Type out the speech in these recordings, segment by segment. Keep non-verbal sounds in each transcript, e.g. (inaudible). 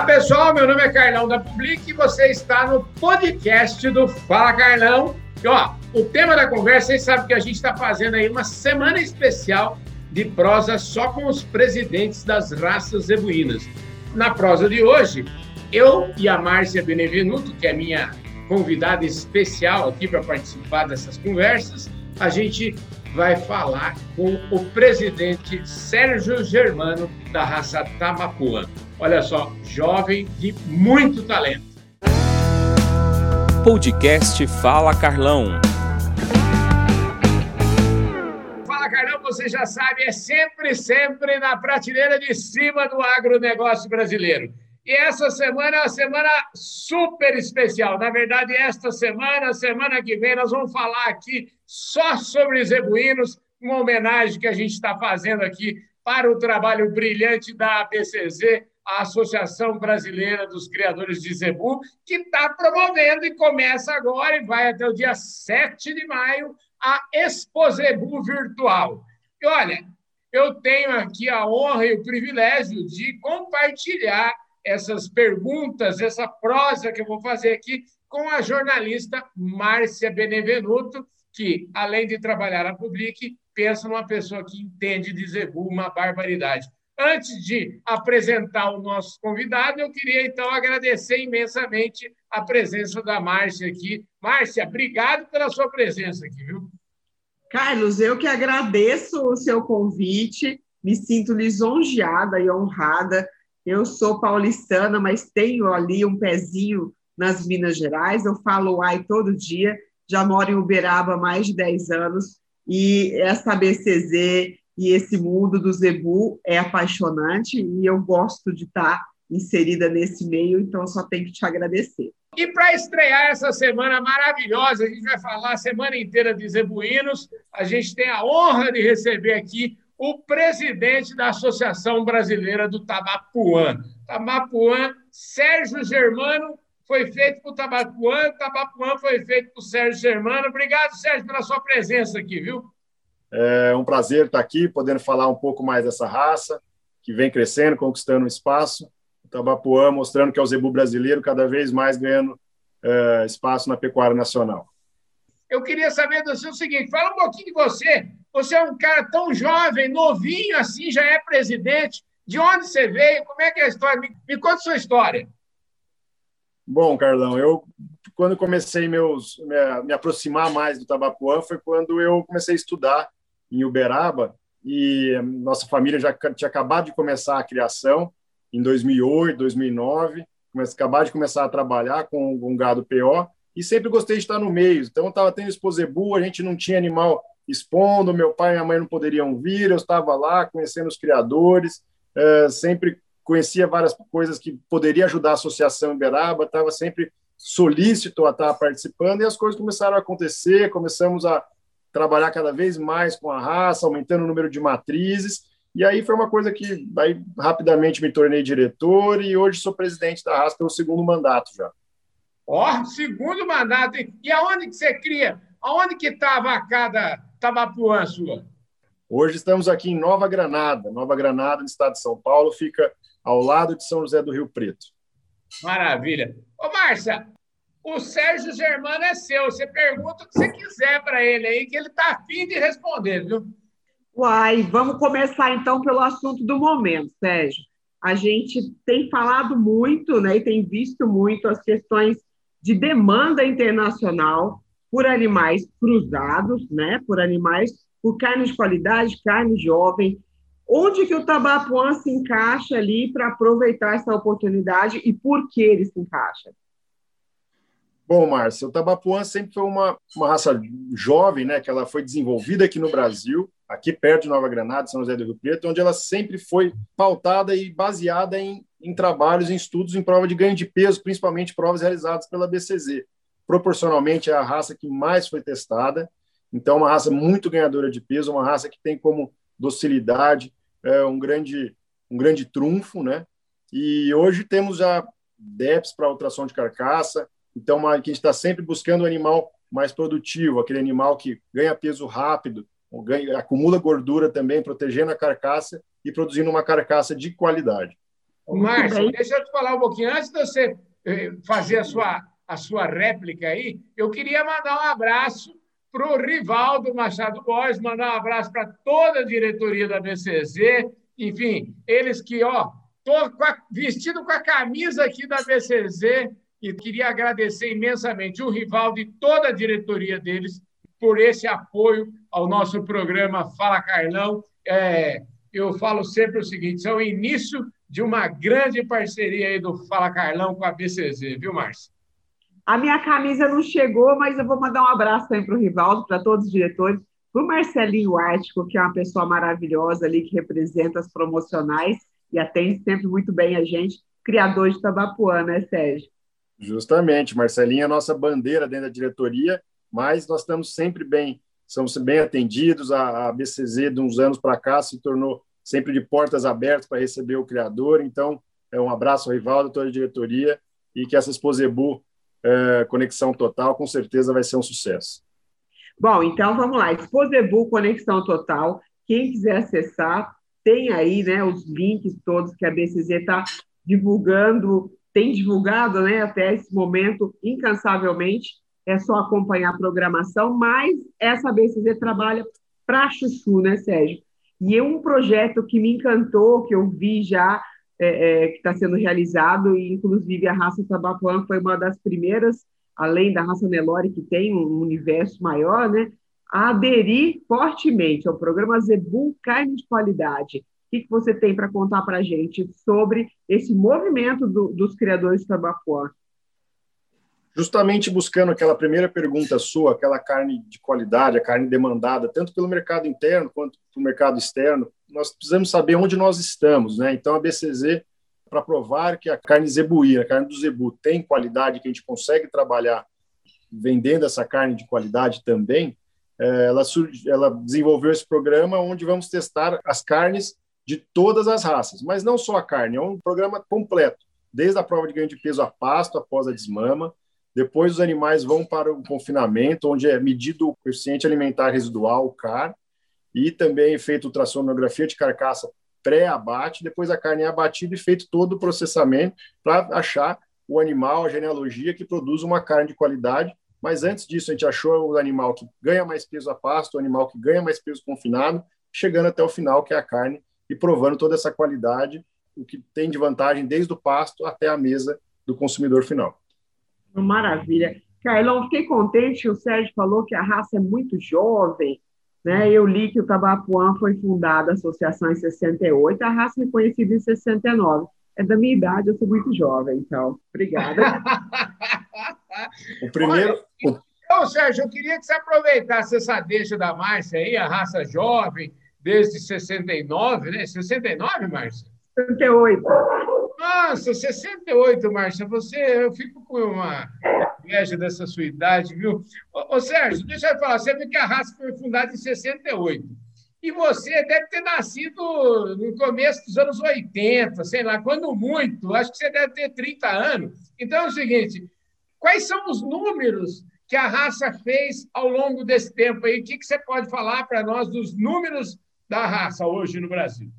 Olá pessoal, meu nome é Carlão da Public e você está no podcast do Fala Carlão. E ó, o tema da conversa, vocês sabem que a gente está fazendo aí uma semana especial de prosa só com os presidentes das raças zebuínas. Na prosa de hoje, eu e a Márcia Benevenuto, que é minha convidada especial aqui para participar dessas conversas, a gente vai falar com o presidente Sérgio Germano, da raça Tamapuã. Olha só, jovem de muito talento. Podcast Fala Carlão. Fala Carlão, você já sabe, é sempre, sempre na prateleira de cima do agronegócio brasileiro. E essa semana é uma semana super especial. Na verdade, esta semana, semana que vem, nós vamos falar aqui só sobre zebuínos, uma homenagem que a gente está fazendo aqui para o trabalho brilhante da ABCZ, a Associação Brasileira dos Criadores de Zebu, que está promovendo e começa agora e vai até o dia 7 de maio a Expo Zebu Virtual. E olha, eu tenho aqui a honra e o privilégio de compartilhar essas perguntas, essa prosa que eu vou fazer aqui com a jornalista Márcia Benevenuto, que, além de trabalhar na Public, pensa numa pessoa que entende de Zebu uma barbaridade. Antes de apresentar o nosso convidado, eu queria então agradecer imensamente a presença da Márcia aqui. Márcia, obrigado pela sua presença aqui, viu? Carlos, eu que agradeço o seu convite, me sinto lisonjeada e honrada eu sou paulistana, mas tenho ali um pezinho nas Minas Gerais. Eu falo ai todo dia, já moro em Uberaba há mais de 10 anos e essa BCZ e esse mundo do Zebu é apaixonante e eu gosto de estar inserida nesse meio, então só tenho que te agradecer. E para estrear essa semana maravilhosa, a gente vai falar a semana inteira de zebuínos. A gente tem a honra de receber aqui o presidente da Associação Brasileira do Tabapuã. Tabapuã, Sérgio Germano, foi feito por Tabapuã, Tabapuã foi feito por Sérgio Germano. Obrigado, Sérgio, pela sua presença aqui, viu? É um prazer estar aqui, podendo falar um pouco mais dessa raça, que vem crescendo, conquistando espaço. O Tabapuã mostrando que é o zebu brasileiro, cada vez mais ganhando é, espaço na pecuária nacional. Eu queria saber do o seguinte: fala um pouquinho de você. Você é um cara tão jovem, novinho assim, já é presidente. De onde você veio? Como é que é a história? Me, me conta a sua história. Bom, Carlão, eu quando comecei meus me, me aproximar mais do Tabapuã foi quando eu comecei a estudar em Uberaba e nossa família já tinha acabado de começar a criação em 2008, 2009, acabar de começar a trabalhar com, com gado PO e sempre gostei de estar no meio. Então, estava tendo Exposebu, a gente não tinha animal expondo, meu pai e minha mãe não poderiam vir, eu estava lá conhecendo os criadores, é, sempre conhecia várias coisas que poderia ajudar a Associação Iberaba, estava sempre solícito a estar participando, e as coisas começaram a acontecer, começamos a trabalhar cada vez mais com a raça, aumentando o número de matrizes, e aí foi uma coisa que aí, rapidamente me tornei diretor e hoje sou presidente da raça pelo segundo mandato já. Ó, oh, segundo mandato. E aonde que você cria? Aonde que está a vacada Tabapuã sua? Hoje estamos aqui em Nova Granada. Nova Granada, no estado de São Paulo, fica ao lado de São José do Rio Preto. Maravilha. Ô, Márcia, o Sérgio Germano é seu. Você pergunta o que você quiser para ele aí, que ele está afim de responder, viu? Uai, vamos começar então pelo assunto do momento, Sérgio. A gente tem falado muito, né, e tem visto muito as questões de demanda internacional por animais cruzados, né, por animais, por carne de qualidade, carne jovem. Onde que o Tabapuã se encaixa ali para aproveitar essa oportunidade e por que ele se encaixa? Bom, Márcia, o Tabapuã sempre foi uma, uma raça jovem, né, que ela foi desenvolvida aqui no Brasil, aqui perto de Nova Granada, São José do Rio Preto, onde ela sempre foi pautada e baseada em em trabalhos, em estudos em prova de ganho de peso, principalmente provas realizadas pela BCZ. Proporcionalmente, é a raça que mais foi testada, então, uma raça muito ganhadora de peso, uma raça que tem como docilidade é, um, grande, um grande trunfo, né? E hoje temos já DEPs para ultrassom de carcaça, então uma, que a gente está sempre buscando um animal mais produtivo, aquele animal que ganha peso rápido, ganha, acumula gordura também, protegendo a carcaça e produzindo uma carcaça de qualidade. Márcio, deixa eu te falar um pouquinho. Antes de você eh, fazer a sua, a sua réplica aí, eu queria mandar um abraço para o Rivaldo Machado Borges, mandar um abraço para toda a diretoria da BCZ, enfim, eles que, ó, tô vestido com a camisa aqui da BCZ e queria agradecer imensamente o Rivaldo e toda a diretoria deles por esse apoio ao nosso programa Fala Carlão. É, eu falo sempre o seguinte: é o início de uma grande parceria aí do Fala Carlão com a BCZ, viu, Márcia? A minha camisa não chegou, mas eu vou mandar um abraço também para o Rivaldo, para todos os diretores, para o Marcelinho Ártico, que é uma pessoa maravilhosa ali, que representa as promocionais e atende sempre muito bem a gente, criador de Tabapuã, né, Sérgio? Justamente, Marcelinho é a nossa bandeira dentro da diretoria, mas nós estamos sempre bem, somos bem atendidos, a, a BCZ de uns anos para cá se tornou sempre de portas abertas para receber o criador. Então, é um abraço ao Rivaldo, toda a diretoria, e que essa Exposebu é, Conexão Total com certeza vai ser um sucesso. Bom, então vamos lá. Exposebu Conexão Total. Quem quiser acessar, tem aí né, os links todos que a BCZ está divulgando, tem divulgado né, até esse momento incansavelmente. É só acompanhar a programação, mas essa BCZ trabalha para Chuchu, né, Sérgio? E é um projeto que me encantou, que eu vi já, é, é, que está sendo realizado, e inclusive a raça Tabapuã foi uma das primeiras, além da raça Nelore, que tem um universo maior, né, a aderir fortemente ao programa Zebu Carne de Qualidade. O que, que você tem para contar para a gente sobre esse movimento do, dos criadores de Tabapuã? Justamente buscando aquela primeira pergunta sua, aquela carne de qualidade, a carne demandada, tanto pelo mercado interno quanto pelo mercado externo, nós precisamos saber onde nós estamos, né? Então a BCZ para provar que a carne zebuína, a carne do zebu tem qualidade, que a gente consegue trabalhar vendendo essa carne de qualidade também, é, ela, ela desenvolveu esse programa onde vamos testar as carnes de todas as raças, mas não só a carne, é um programa completo, desde a prova de ganho de peso a pasto após a desmama, depois os animais vão para o confinamento, onde é medido o coeficiente alimentar residual, o CAR, e também é feito ultrassonografia de carcaça pré-abate, depois a carne é abatida e feito todo o processamento para achar o animal, a genealogia que produz uma carne de qualidade. Mas antes disso, a gente achou o animal que ganha mais peso a pasto, o animal que ganha mais peso confinado, chegando até o final, que é a carne, e provando toda essa qualidade, o que tem de vantagem desde o pasto até a mesa do consumidor final. Maravilha. Carlão, fiquei contente, o Sérgio falou que a raça é muito jovem, né? Eu li que o Tabapuã foi fundada a associação em 68, a raça reconhecida em 69. É da minha idade, eu sou muito jovem, então. Obrigada. (laughs) o primeiro. Olha, então, Sérgio, eu queria que você aproveitasse essa deixa da Márcia aí, a raça jovem, desde 69, né? 69, Márcia? 68. Nossa, 68, Márcia, você, eu fico com uma inveja dessa sua idade, viu? Ô, ô, Sérgio, deixa eu falar, você viu que a raça foi fundada em 68. E você deve ter nascido no começo dos anos 80, sei lá, quando muito, acho que você deve ter 30 anos. Então é o seguinte: quais são os números que a raça fez ao longo desse tempo aí? O que, que você pode falar para nós dos números da raça hoje no Brasil?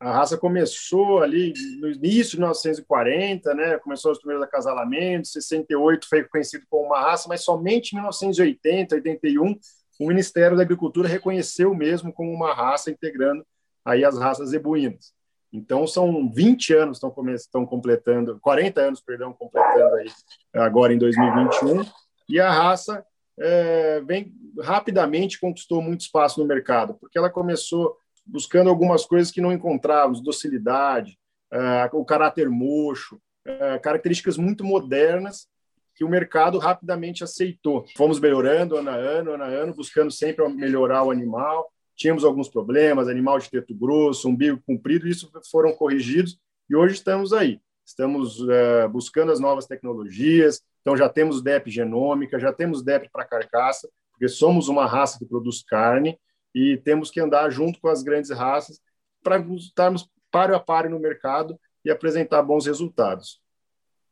A raça começou ali no início de 1940, né? Começou os primeiros acasalamentos, 68 foi conhecido como uma raça, mas somente em 1980, 81, o Ministério da Agricultura reconheceu mesmo como uma raça integrando aí as raças zebuínas. Então são 20 anos estão estão completando, 40 anos, perdão, completando aí agora em 2021, e a raça é, vem rapidamente conquistou muito espaço no mercado, porque ela começou buscando algumas coisas que não encontrávamos, docilidade, uh, o caráter mocho, uh, características muito modernas que o mercado rapidamente aceitou. Fomos melhorando ano a ano, ano a ano, buscando sempre melhorar o animal. Tínhamos alguns problemas, animal de teto grosso, umbigo comprido, isso foram corrigidos e hoje estamos aí. Estamos uh, buscando as novas tecnologias, então já temos DEP genômica, já temos DEP para carcaça, porque somos uma raça que produz carne, e temos que andar junto com as grandes raças para estarmos páreo a páreo no mercado e apresentar bons resultados.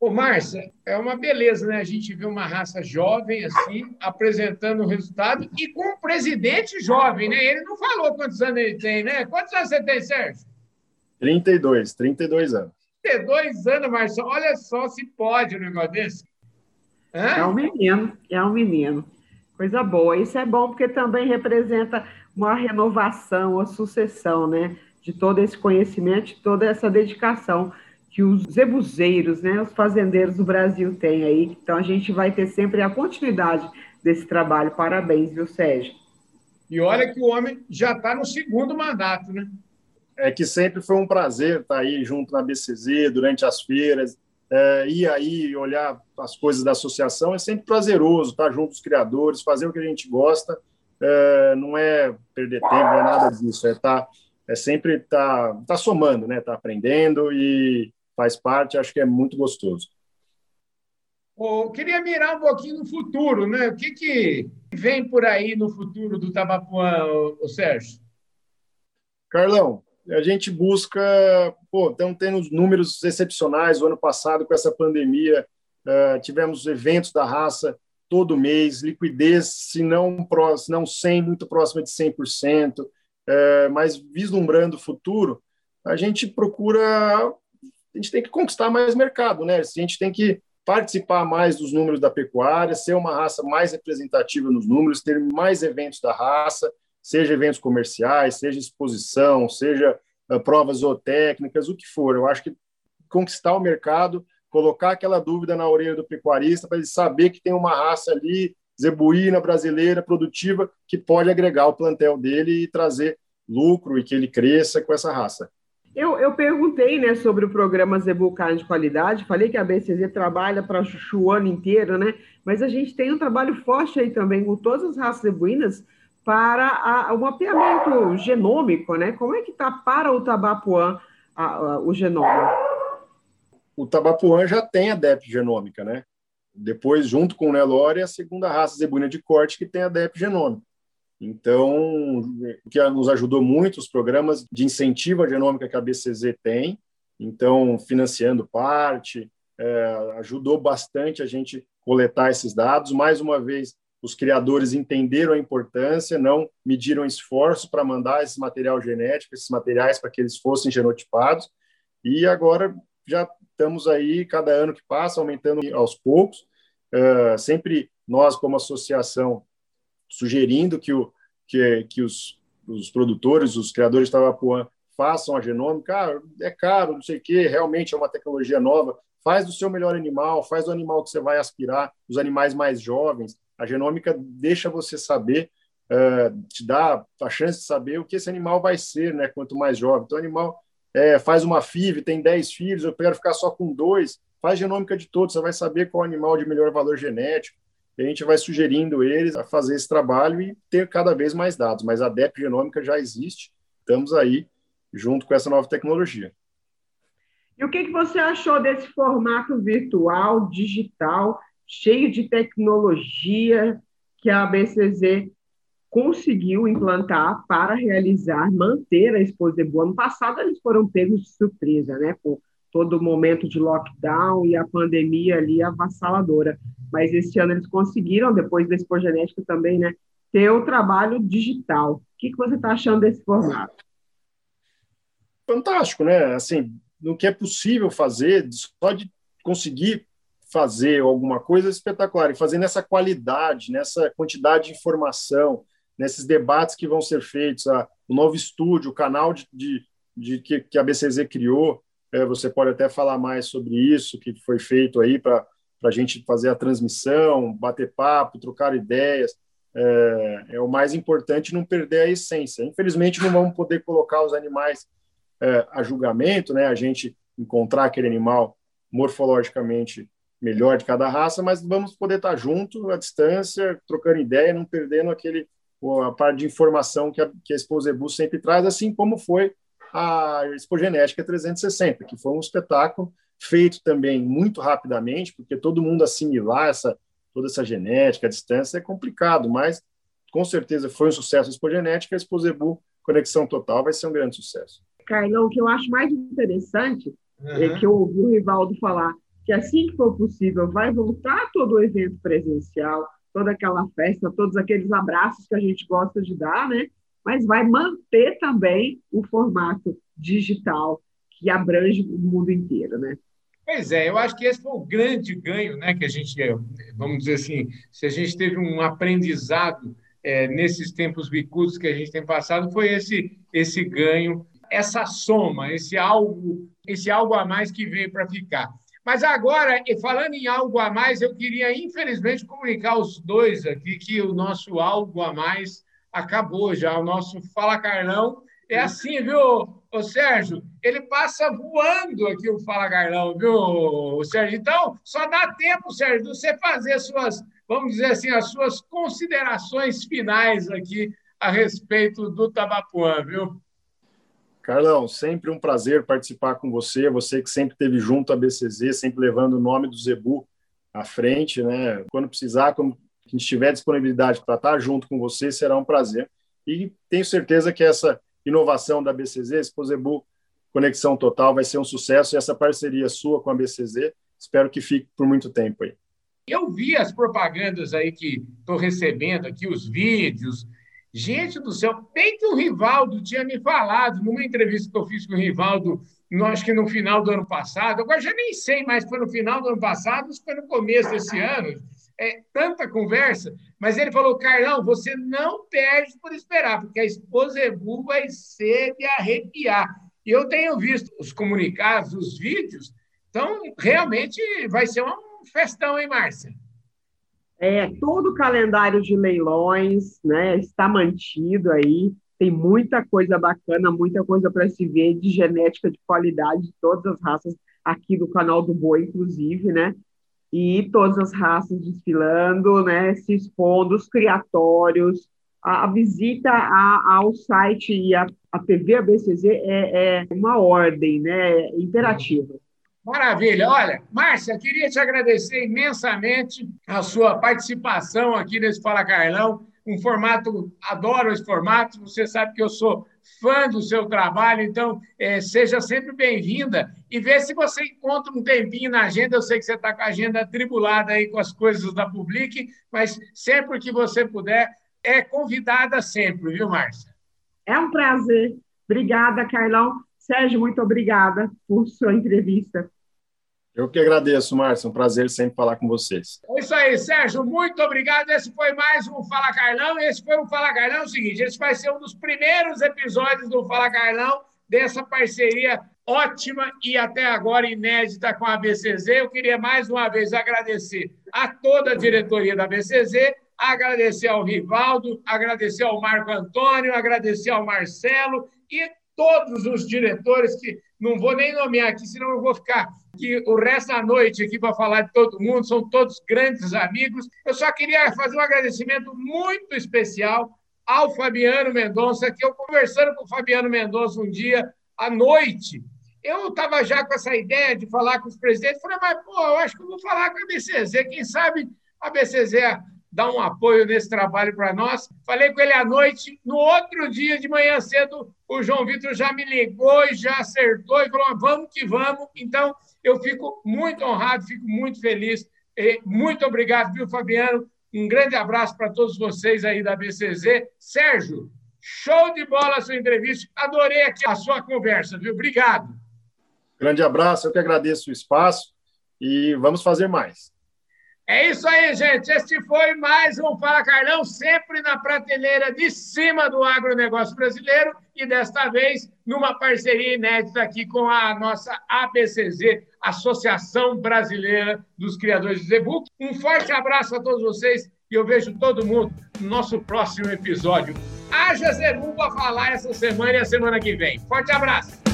Ô, Márcia, é uma beleza, né? A gente vê uma raça jovem assim, apresentando o resultado e com um presidente jovem, né? Ele não falou quantos anos ele tem, né? Quantos anos você tem, Sérgio? 32, 32 anos. 32 anos, Marcelo. Olha só se pode um negócio desse. Hã? É um menino, é um menino. Coisa boa. Isso é bom porque também representa uma renovação, uma sucessão, né? De todo esse conhecimento, de toda essa dedicação que os zebuzeiros, né, os fazendeiros do Brasil têm aí. Então a gente vai ter sempre a continuidade desse trabalho. Parabéns, viu, Sérgio? E olha que o homem já está no segundo mandato, né? É que sempre foi um prazer estar aí junto na BCZ, durante as feiras, é, ir aí olhar as coisas da associação. É sempre prazeroso estar junto dos criadores, fazer o que a gente gosta. É, não é perder tempo, não é nada disso. É, tá, é sempre estar tá, tá somando, né? Tá aprendendo e faz parte, acho que é muito gostoso. Oh, queria mirar um pouquinho no futuro, né? O que, que vem por aí no futuro do Tabapuã, o Sérgio? Carlão, a gente busca, pô, estamos tendo números excepcionais o ano passado com essa pandemia, uh, tivemos eventos da raça todo mês, liquidez, se não, se não 100, muito próxima de 100%, uh, eh, mas vislumbrando o futuro, a gente procura a gente tem que conquistar mais mercado, né? A gente tem que participar mais dos números da pecuária, ser uma raça mais representativa nos números, ter mais eventos da raça, seja eventos comerciais, seja exposição, seja uh, provas zootécnicas, o que for. Eu acho que conquistar o mercado, colocar aquela dúvida na orelha do pecuarista para ele saber que tem uma raça ali zebuína brasileira produtiva que pode agregar o plantel dele e trazer lucro e que ele cresça com essa raça. Eu, eu perguntei né, sobre o programa Zebu Carne de Qualidade, falei que a BCZ trabalha para chuchu o ano inteiro, né? mas a gente tem um trabalho forte aí também com todas as raças zebuínas para a, o mapeamento genômico, né? Como é que está para o Tabapuã a, a, o genoma? O Tabapuã já tem a DEP genômica, né? Depois, junto com o Nelore, é a segunda raça zebuína de corte que tem a DEP genômica. Então, o que nos ajudou muito, os programas de incentivo à genômica que a BCZ tem, então, financiando parte, é, ajudou bastante a gente coletar esses dados. Mais uma vez, os criadores entenderam a importância, não mediram esforços para mandar esse material genético, esses materiais para que eles fossem genotipados, e agora já estamos aí, cada ano que passa, aumentando aos poucos. Uh, sempre nós, como associação, sugerindo que, o, que, que os, os produtores, os criadores de Tabapuã façam a genômica. Ah, é caro, não sei o quê, realmente é uma tecnologia nova. Faz do seu melhor animal, faz do animal que você vai aspirar, os animais mais jovens. A genômica deixa você saber, uh, te dá a chance de saber o que esse animal vai ser, né? Quanto mais jovem. Então, o animal é, faz uma FIV, tem 10 filhos, eu quero ficar só com dois. Faz genômica de todos, você vai saber qual animal de melhor valor genético e a gente vai sugerindo eles a fazer esse trabalho e ter cada vez mais dados. Mas a DEP genômica já existe, estamos aí junto com essa nova tecnologia. E o que, que você achou desse formato virtual, digital, cheio de tecnologia que a BCZ conseguiu implantar para realizar, manter a Exposebu? Ano passado eles foram pegos de surpresa, né, com todo o momento de lockdown e a pandemia ali avassaladora. Mas esse ano eles conseguiram, depois da Expo Genética também, né, ter o trabalho digital. O que, você está achando desse formato? Fantástico, né? Assim, no que é possível fazer, só de conseguir fazer alguma coisa espetacular e fazer nessa qualidade, nessa quantidade de informação, nesses debates que vão ser feitos, a, o novo estúdio, o canal de, de, de que, que, a BCZ criou, é, você pode até falar mais sobre isso, que foi feito aí para a gente fazer a transmissão, bater papo, trocar ideias. É, é, o mais importante não perder a essência. Infelizmente, não vamos poder colocar os animais é, a julgamento, né? a gente encontrar aquele animal morfologicamente melhor de cada raça, mas vamos poder estar junto, à distância, trocando ideia, não perdendo aquele a parte de informação que a, que a Exposebu sempre traz, assim como foi a Expogenética 360, que foi um espetáculo feito também muito rapidamente, porque todo mundo assimilar essa, toda essa genética, a distância é complicado, mas com certeza foi um sucesso a Expogenética, a Exposebu Conexão Total vai ser um grande sucesso. Carlão, o que eu acho mais interessante uhum. é que eu ouvi o Rivaldo falar que assim que for possível vai voltar todo o evento presencial, toda aquela festa, todos aqueles abraços que a gente gosta de dar, né? mas vai manter também o formato digital. que abrange o mundo inteiro, né? Pois é, eu acho que esse foi o grande ganho, né, que a gente, vamos dizer assim, se a gente teve um aprendizado é, nesses tempos bicudos que a gente tem passado, foi esse esse ganho, essa soma, esse algo, esse algo a mais que veio para ficar. Mas agora, falando em algo a mais, eu queria, infelizmente, comunicar aos dois aqui que o nosso algo a mais acabou já. O nosso Fala Carlão é assim, viu, ô Sérgio? Ele passa voando aqui o Fala Carlão, viu, Sérgio? Então, só dá tempo, Sérgio, de você fazer suas, vamos dizer assim, as suas considerações finais aqui a respeito do Tabapuã, viu? Carlão, sempre um prazer participar com você, você que sempre esteve junto à BCZ, sempre levando o nome do Zebu à frente, né? Quando precisar, quando a gente tiver disponibilidade para estar junto com você, será um prazer. E tenho certeza que essa inovação da BCZ, Exposebu Conexão Total, vai ser um sucesso e essa parceria sua com a BCZ, espero que fique por muito tempo aí. Eu vi as propagandas aí que estou recebendo aqui, os vídeos, Gente do céu, bem que o Rivaldo tinha me falado numa entrevista que eu fiz com o Rivaldo, acho que no final do ano passado, agora já nem sei mais se foi no final do ano passado ou se foi no começo desse ano, é tanta conversa, mas ele falou, Carlão, você não perde por esperar, porque a esposa Ebu vai ser de arrepiar. E eu tenho visto os comunicados, os vídeos, então realmente vai ser um festão, hein, Márcia? É, todo o calendário de leilões né, está mantido aí. Tem muita coisa bacana, muita coisa para se ver de genética de qualidade de todas as raças aqui do canal do Boi, inclusive, né? E todas as raças desfilando, né? Se expondo, os criatórios. A, a visita a, ao site e a, a TV ABCZ é, é uma ordem, né? Imperativa. Maravilha. Olha, Márcia, queria te agradecer imensamente a sua participação aqui nesse Fala Carlão. Um formato, adoro esse formato, você sabe que eu sou fã do seu trabalho, então é, seja sempre bem-vinda e vê se você encontra um tempinho na agenda. Eu sei que você está com a agenda tribulada aí com as coisas da Public, mas sempre que você puder, é convidada sempre, viu, Márcia? É um prazer. Obrigada, Carlão. Sérgio, muito obrigada por sua entrevista. Eu que agradeço, Márcio. É um prazer sempre falar com vocês. É isso aí, Sérgio. Muito obrigado. Esse foi mais um Fala Carlão. Esse foi um Fala Carlão. É o seguinte: esse vai ser um dos primeiros episódios do Fala Carlão, dessa parceria ótima e até agora inédita com a BCZ. Eu queria mais uma vez agradecer a toda a diretoria da BCZ, agradecer ao Rivaldo, agradecer ao Marco Antônio, agradecer ao Marcelo e todos os diretores que não vou nem nomear aqui, senão eu vou ficar que o resto da noite aqui para falar de todo mundo, são todos grandes amigos. Eu só queria fazer um agradecimento muito especial ao Fabiano Mendonça, que eu conversando com o Fabiano Mendonça um dia à noite, eu estava já com essa ideia de falar com os presidentes, falei, mas pô, eu acho que eu vou falar com a BCZ, quem sabe a BCZ dá um apoio nesse trabalho para nós. Falei com ele à noite, no outro dia de manhã cedo, o João Vitor já me ligou e já acertou e falou: vamos que vamos. Então, eu fico muito honrado, fico muito feliz. Muito obrigado, viu, Fabiano? Um grande abraço para todos vocês aí da BCZ. Sérgio, show de bola a sua entrevista. Adorei aqui a sua conversa, viu? Obrigado. Grande abraço, eu que agradeço o espaço e vamos fazer mais. É isso aí, gente. Este foi mais um Fala Carlão, sempre na prateleira de cima do agronegócio brasileiro e desta vez numa parceria inédita aqui com a nossa ABCZ, Associação Brasileira dos Criadores de Zebook. Um forte abraço a todos vocês e eu vejo todo mundo no nosso próximo episódio. Haja Zebu para falar essa semana e a semana que vem. Forte abraço!